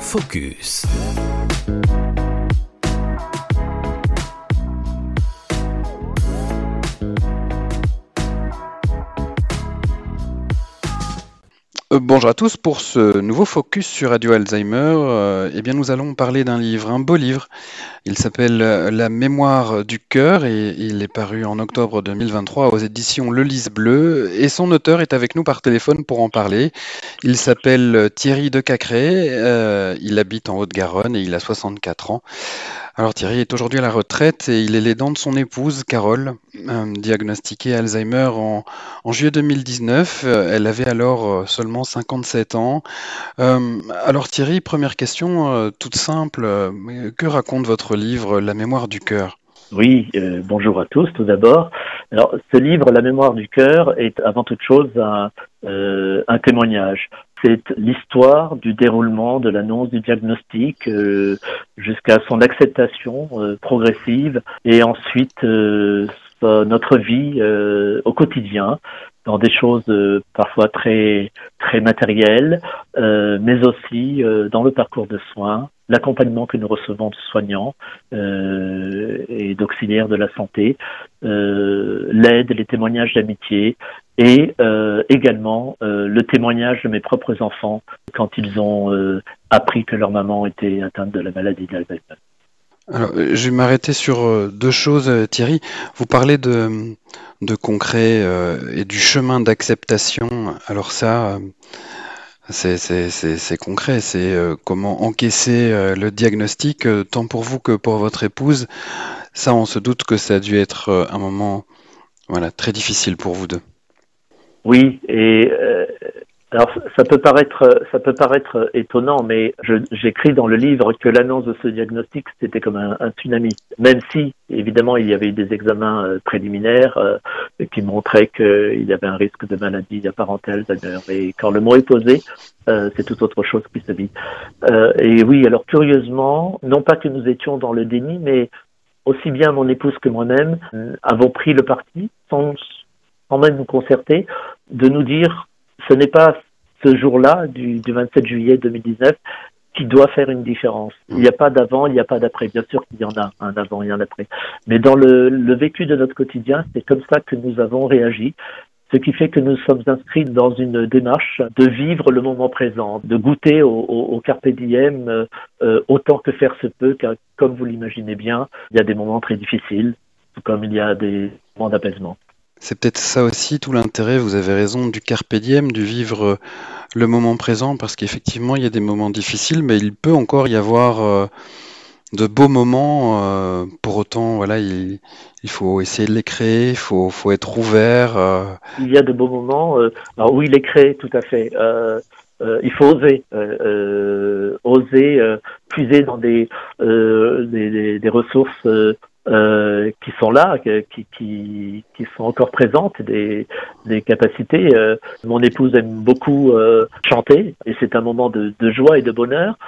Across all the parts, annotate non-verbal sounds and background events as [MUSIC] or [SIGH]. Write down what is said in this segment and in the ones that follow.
Focus. Bonjour à tous pour ce nouveau focus sur Radio Alzheimer. Euh, eh bien, nous allons parler d'un livre, un beau livre. Il s'appelle euh, La mémoire du cœur et il est paru en octobre 2023 aux éditions Le Lys Bleu. Et son auteur est avec nous par téléphone pour en parler. Il s'appelle Thierry de il habite en Haute-Garonne et il a 64 ans. Alors Thierry est aujourd'hui à la retraite et il est l'aidant de son épouse Carole, euh, diagnostiquée Alzheimer en, juillet 2019. Euh, elle avait alors euh, seulement 57 ans. alors Thierry, première question toute simple. que raconte votre livre La mémoire du cœur? Oui, bonjour à tous tout d'abord. Alors, ce livre, La mémoire du cœur, est avant toute chose un, témoignage c'est l'histoire du déroulement de l'annonce du diagnostic euh, jusqu'à son acceptation euh, progressive et ensuite euh, notre vie au quotidien dans des choses parfois très très matérielles, mais aussi dans le parcours de soins, l'accompagnement que nous recevons de soignants et d'auxiliaires de la santé, l'aide, les témoignages d'amitié, et euh, également euh, le témoignage de mes propres enfants quand ils ont euh, appris que leur maman était atteinte de la maladie d'Alzheimer. Alors, je vais m'arrêter sur deux choses, Thierry. Vous parlez de, de concret et du chemin d'acceptation. Alors ça, c'est concret, c'est comment encaisser le diagnostic, tant pour vous que pour votre épouse. Ça, on se doute que ça a dû être un moment voilà, très difficile pour vous deux. Oui, et euh, alors ça peut paraître ça peut paraître étonnant, mais j'écris dans le livre que l'annonce de ce diagnostic c'était comme un, tsunami. Même si évidemment il y avait eu des examens euh, préliminaires euh, qui montraient qu'il y avait un risque de maladie apparentale d'ailleurs. Et quand le mot est posé, c'est tout autre chose qui se vit. et oui, alors curieusement, non pas que nous étions dans le déni, mais aussi bien mon épouse que moi-même avons pris le parti sans quand même nous concerter, de nous dire ce n'est pas ce jour-là, du, 27 juillet 2019, qui doit faire une différence. Il n'y a pas d'avant, il n'y a pas d'après. Bien sûr qu'il y en a un avant et un après. Mais dans le, vécu de notre quotidien, c'est comme ça que nous avons réagi. Ce qui fait que nous sommes inscrits dans une démarche de vivre le moment présent, de goûter au, au, carpe diem euh, autant que faire se peut, car comme vous l'imaginez bien, il y a des moments très difficiles, comme il y a des moments d'apaisement. C'est peut-être ça aussi tout l'intérêt, vous avez raison, du carpe diem, du vivre euh, le moment présent, parce qu'effectivement, il y a des moments difficiles, mais il peut encore y avoir euh, de beaux moments. Euh, pour autant, voilà, il, faut essayer de les créer, il faut, être ouvert. Il y a de beaux moments. alors oui, les créer, tout à fait. il faut oser, oser puiser dans des, des ressources euh, qui sont là, qui, qui, qui, sont encore présentes, des, des capacités. Euh, mon épouse aime beaucoup euh, chanter et c'est un moment de, de, joie et de bonheur.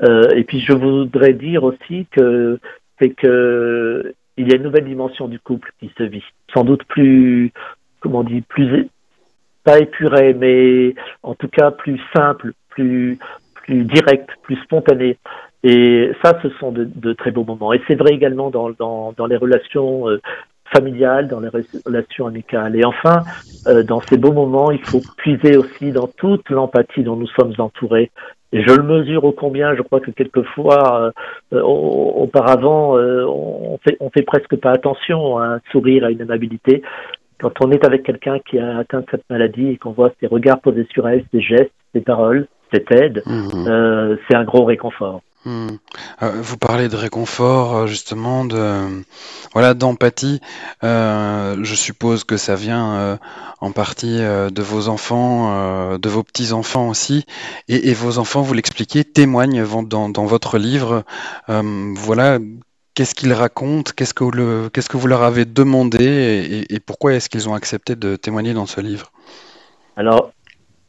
et puis je voudrais dire aussi que c'est que il y a une nouvelle dimension du couple qui se vit, sans doute plus, comment on dit, plus pas épurée, mais en tout cas plus simple, plus plus direct, plus spontané. Et ça, ce sont de, de très beaux moments. Et c'est vrai également dans, dans, dans les relations euh, familiales, dans les relations amicales. Et enfin, euh, dans ces beaux moments, il faut puiser aussi dans toute l'empathie dont nous sommes entourés. Et je le mesure au combien, je crois que quelquefois, euh, auparavant, on fait, on fait presque pas attention à un sourire, à une amabilité. Quand on est avec quelqu'un qui a atteint cette maladie et qu'on voit ses regards posés sur elle, ses gestes, ses paroles, cette aide, mmh. c'est un gros réconfort. Hmm. Euh, vous parlez de réconfort, euh, justement, de voilà, d'empathie. Euh, je suppose que ça vient en partie de vos enfants, de vos petits enfants aussi, et, vos enfants, vous l'expliquez, témoignent dans, votre livre. voilà, qu'est-ce qu'ils racontent, qu'est-ce que le, qu'est-ce que vous leur avez demandé, et, et pourquoi est-ce qu'ils ont accepté de témoigner dans ce livre? Alors,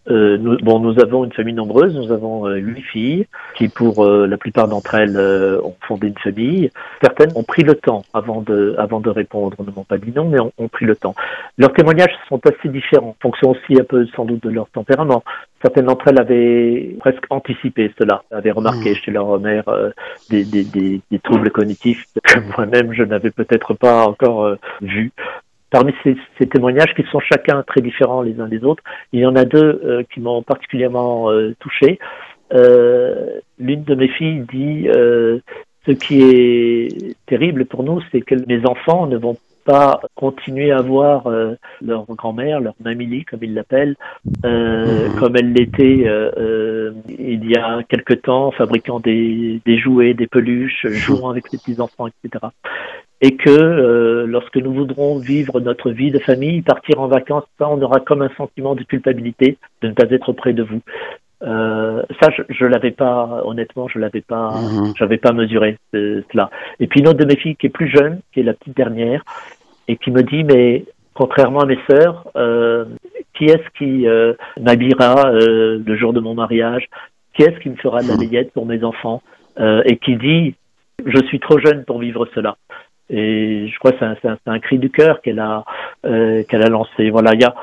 euh, nous, bon, nous avons une famille nombreuse, nous avons euh, huit filles qui, pour euh, la plupart d'entre elles, ont fondé une famille. Certaines ont pris le temps avant de, avant de répondre, ne m'ont pas dit non, mais ont, ont, pris le temps. Leurs témoignages sont assez différents, en fonction aussi un peu sans doute de leur tempérament. Certaines d'entre elles avaient presque anticipé cela, avaient remarqué mmh. chez leur mère des, des, des, des, troubles cognitifs [LAUGHS] que moi-même je n'avais peut-être pas encore vu parmi ces, ces, témoignages qui sont chacun très différents les uns des autres, il y en a deux euh, qui m'ont particulièrement euh, touché. Euh, L'une de mes filles dit euh, ce qui est terrible pour nous, c'est que mes enfants ne vont pas continuer à voir euh, leur grand-mère, leur mamie, comme ils l'appellent, euh, mmh. comme elle l'était euh, il y a quelque temps, fabriquant des, des jouets, des peluches, jouant avec ses petits-enfants, etc et que euh, lorsque nous voudrons vivre notre vie de famille, partir en vacances, ça, on aura comme un sentiment de culpabilité de ne pas être auprès de vous. Euh, ça, je, je l'avais pas, honnêtement, je l'avais pas, mhm. j'avais pas mesuré cela. Et puis une autre de mes filles qui est plus jeune, qui est la petite dernière, et qui me dit, mais contrairement à mes sœurs, euh, qui est-ce qui euh, m'habillera euh, le jour de mon mariage? Qui est-ce qui me fera de la layette mhm. pour mes enfants? Et qui dit, je suis trop jeune pour vivre cela. Et je crois que c'est un, cri du cœur qu'elle a euh, qu'elle a lancé. Voilà, il y a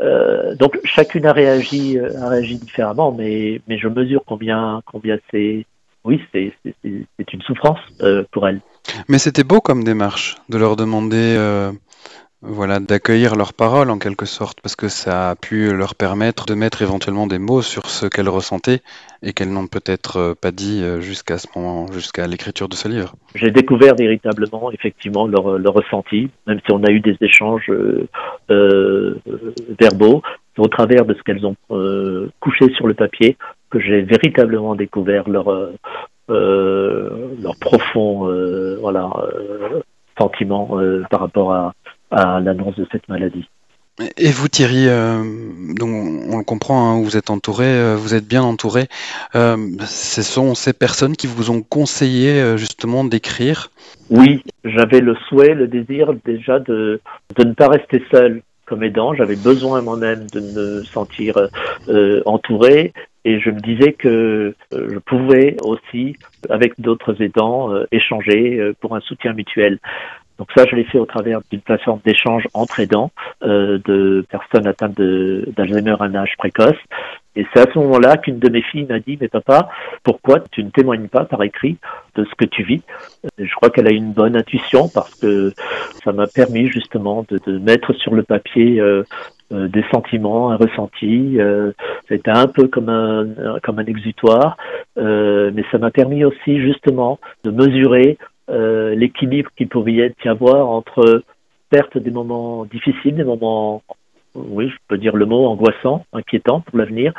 euh, donc chacune a réagi euh, a réagi différemment, mais mais je mesure combien combien c'est oui c'est une souffrance pour elle. Mais c'était beau comme démarche de leur demander voilà, d'accueillir leurs paroles en quelque sorte, parce que ça a pu leur permettre de mettre éventuellement des mots sur ce qu'elles ressentaient et qu'elles n'ont peut-être euh, pas dit euh, jusqu'à ce moment, jusqu'à l'écriture de ce livre. J'ai découvert véritablement, effectivement, leur, leur, ressenti, même si on a eu des échanges euh, verbaux, au travers de ce qu'elles ont couché sur le papier, que j'ai véritablement découvert leur, leur profond voilà, sentiment par rapport à, à l'annonce de cette maladie. Et vous Thierry, euh, donc on le comprend, hein, vous êtes entouré, euh, vous êtes bien entouré. Euh, ce sont ces personnes qui vous ont conseillé euh, justement d'écrire? Oui, j'avais le souhait, le désir déjà de, de ne pas rester seul comme aidant. J'avais besoin moi-même de me sentir euh, entouré et je me disais que je pouvais aussi, avec d'autres aidants, échanger pour un soutien mutuel. Donc ça, je l'ai fait au travers d'une plateforme d'échange entre aidants euh, de personnes atteintes d'Alzheimer à un âge précoce. Et c'est à ce moment-là qu'une de mes filles m'a dit, mais papa, pourquoi tu ne témoignes pas par écrit de ce que tu vis? Je crois qu'elle a une bonne intuition parce que ça m'a permis justement de, de, mettre sur le papier euh, euh, des sentiments, un ressenti. Euh, C'était un peu comme un, comme un exutoire, euh, mais ça m'a permis aussi justement de mesurer euh, l'équilibre qu'il pouvait y avoir entre certes des moments difficiles, des moments, oui, je peux dire le mot, angoissants, inquiétants pour l'avenir,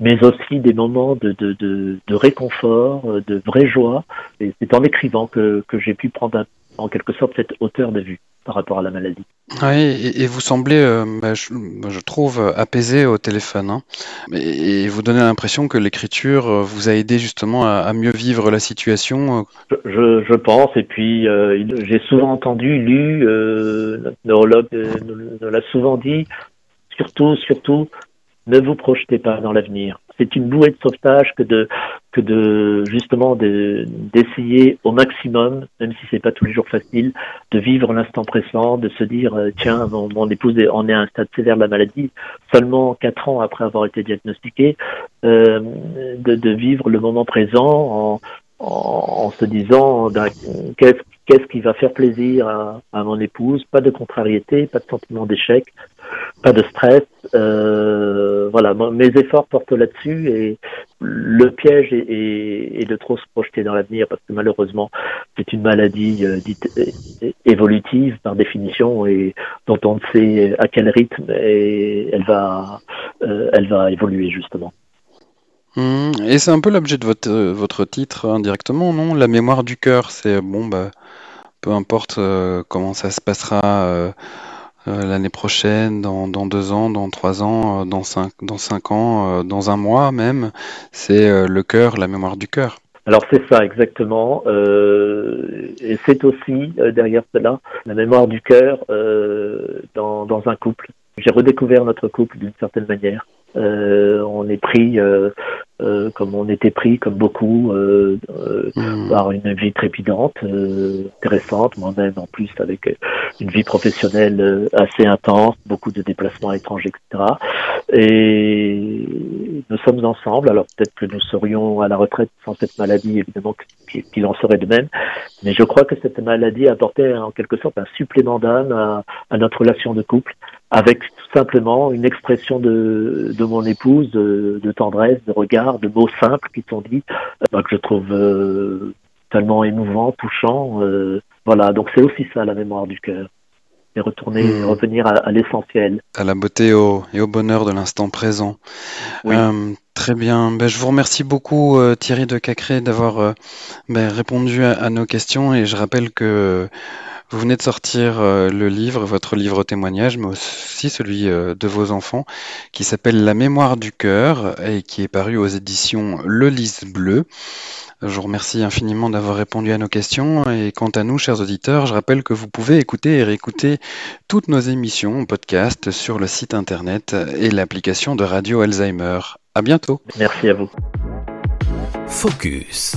mais aussi des moments de, de, de, réconfort, de vraie joie. Et c'est en écrivant que, que j'ai pu prendre en quelque sorte cette hauteur de vue par rapport à la maladie. Oui, et, et vous semblez, euh, bah, je, je, trouve, apaisé au téléphone. Hein. Et, et, vous donnez l'impression que l'écriture euh, vous a aidé justement à, à, mieux vivre la situation. Euh. Je, je pense, et puis euh, j'ai souvent entendu, lu, euh, notre neurologue nous l'a souvent dit, surtout, surtout, ne vous projetez pas dans l'avenir c'est une bouée de sauvetage que de que de justement d'essayer au maximum, même si c'est pas tous les jours facile, de vivre l'instant présent, de se dire euh, tiens mon, mon, épouse on est à un stade sévère de la maladie, seulement quatre ans après avoir été diagnostiqué, euh, de, de, vivre le moment présent en, en, en se disant ben, qu'est-ce qu'est-ce qui va faire plaisir à, à, mon épouse, pas de contrariété, pas de sentiment d'échec, pas de stress. Euh, voilà, mes efforts portent là-dessus et le piège est, de trop se projeter dans l'avenir parce que malheureusement c'est une maladie euh, dite évolutive par définition et dont on ne sait à quel rythme elle va, euh, elle va évoluer justement. Mmh, et c'est un peu l'objet de votre, votre titre indirectement, non? La mémoire du cœur, c'est bon, bah, peu importe euh, comment ça se passera euh, euh, l'année prochaine, dans, deux ans, dans trois ans, euh, dans cinq, dans cinq ans, euh, dans un mois même. C'est le cœur, la mémoire du cœur. Alors c'est ça exactement, euh, et c'est aussi euh, derrière cela la mémoire du cœur euh, dans, dans, un couple. J'ai redécouvert notre couple d'une certaine manière. Euh, on est pris, euh, euh, comme on était pris, comme beaucoup, euh, euh, Hmm. par une vie trépidante, euh, intéressante, moi-même en plus avec une vie professionnelle euh, assez intense, beaucoup de déplacements à l'étranger, etc. Et nous sommes ensemble. Alors peut-être que nous serions à la retraite sans cette maladie, évidemment qu'il en serait de même. Mais je crois que cette maladie apportait en quelque sorte un supplément d'âme à, notre relation de couple, avec tout simplement une expression de, de mon épouse, de, de tendresse, de regard, de mots simples qui sont dits, euh, que je trouve euh, tellement émouvant, touchant. euh, voilà, donc c'est aussi ça la mémoire du cœur. Et retourner, Hmm. revenir à, à l'essentiel. À la beauté au- et au bonheur de l'instant présent. Oui. Euh, très bien. Ben, je vous remercie beaucoup, euh, Thierry de Cacré, d'avoir euh, ben, répondu à, nos questions. Et je rappelle que vous venez de sortir euh, le livre, votre livre témoignage, mais aussi celui de vos enfants, qui s'appelle La mémoire du cœur et qui est paru aux éditions Le Lys Bleu. Je vous remercie infiniment d'avoir répondu à nos questions. Et quant à nous, chers auditeurs, je rappelle que vous pouvez écouter et réécouter toutes nos émissions en podcast sur le site internet et l'application de Radio Alzheimer. À bientôt. Merci à vous. Focus.